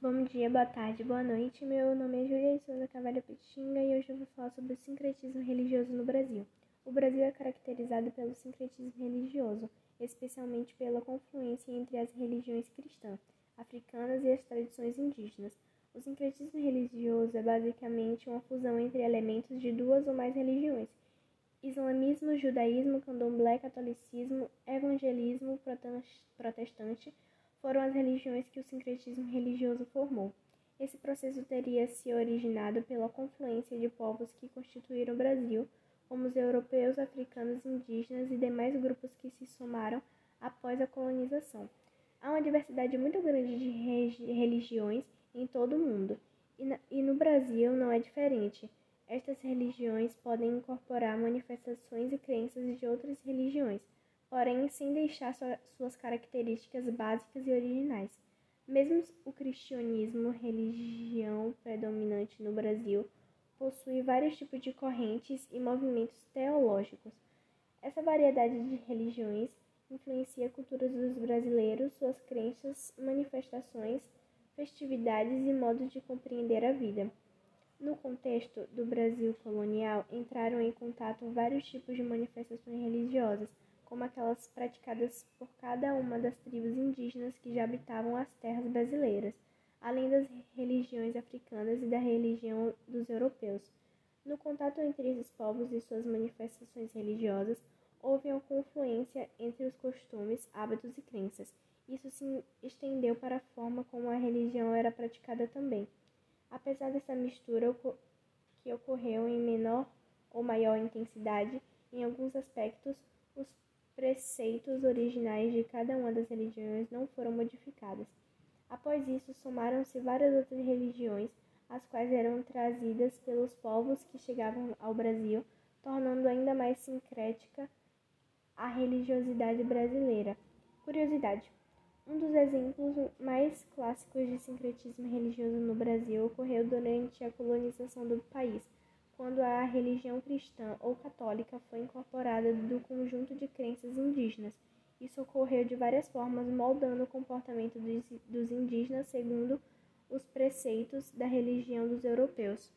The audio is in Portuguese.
Bom dia, boa tarde, boa noite. Meu nome é Julia Souza Cavalho Petinga e hoje eu vou falar sobre o sincretismo religioso no Brasil. O Brasil é caracterizado pelo sincretismo religioso, especialmente pela confluência entre as religiões cristãs, africanas e as tradições indígenas. O sincretismo religioso é basicamente uma fusão entre elementos de duas ou mais religiões: islamismo, judaísmo, candomblé, catolicismo, evangelismo protestante foram as religiões que o sincretismo religioso formou. Esse processo teria se originado pela confluência de povos que constituíram o Brasil, como os europeus, africanos, indígenas e demais grupos que se somaram após a colonização. Há uma diversidade muito grande de religiões em todo o mundo, e no Brasil não é diferente. Estas religiões podem incorporar manifestações e crenças de outras religiões porém sem deixar suas características básicas e originais. Mesmo o cristianismo, religião predominante no Brasil, possui vários tipos de correntes e movimentos teológicos. Essa variedade de religiões influencia a cultura dos brasileiros, suas crenças, manifestações, festividades e modos de compreender a vida. No contexto do Brasil colonial, entraram em contato vários tipos de manifestações religiosas como aquelas praticadas por cada uma das tribos indígenas que já habitavam as terras brasileiras, além das religiões africanas e da religião dos europeus. No contato entre esses povos e suas manifestações religiosas, houve uma confluência entre os costumes, hábitos e crenças. Isso se estendeu para a forma como a religião era praticada também. Apesar dessa mistura que ocorreu em menor ou maior intensidade, em alguns aspectos, os preceitos originais de cada uma das religiões não foram modificadas. Após isso, somaram-se várias outras religiões, as quais eram trazidas pelos povos que chegavam ao Brasil, tornando ainda mais sincrética a religiosidade brasileira. Curiosidade: um dos exemplos mais clássicos de sincretismo religioso no Brasil ocorreu durante a colonização do país quando a religião cristã ou católica foi incorporada do conjunto de crenças indígenas. Isso ocorreu de várias formas, moldando o comportamento dos indígenas segundo os preceitos da religião dos europeus.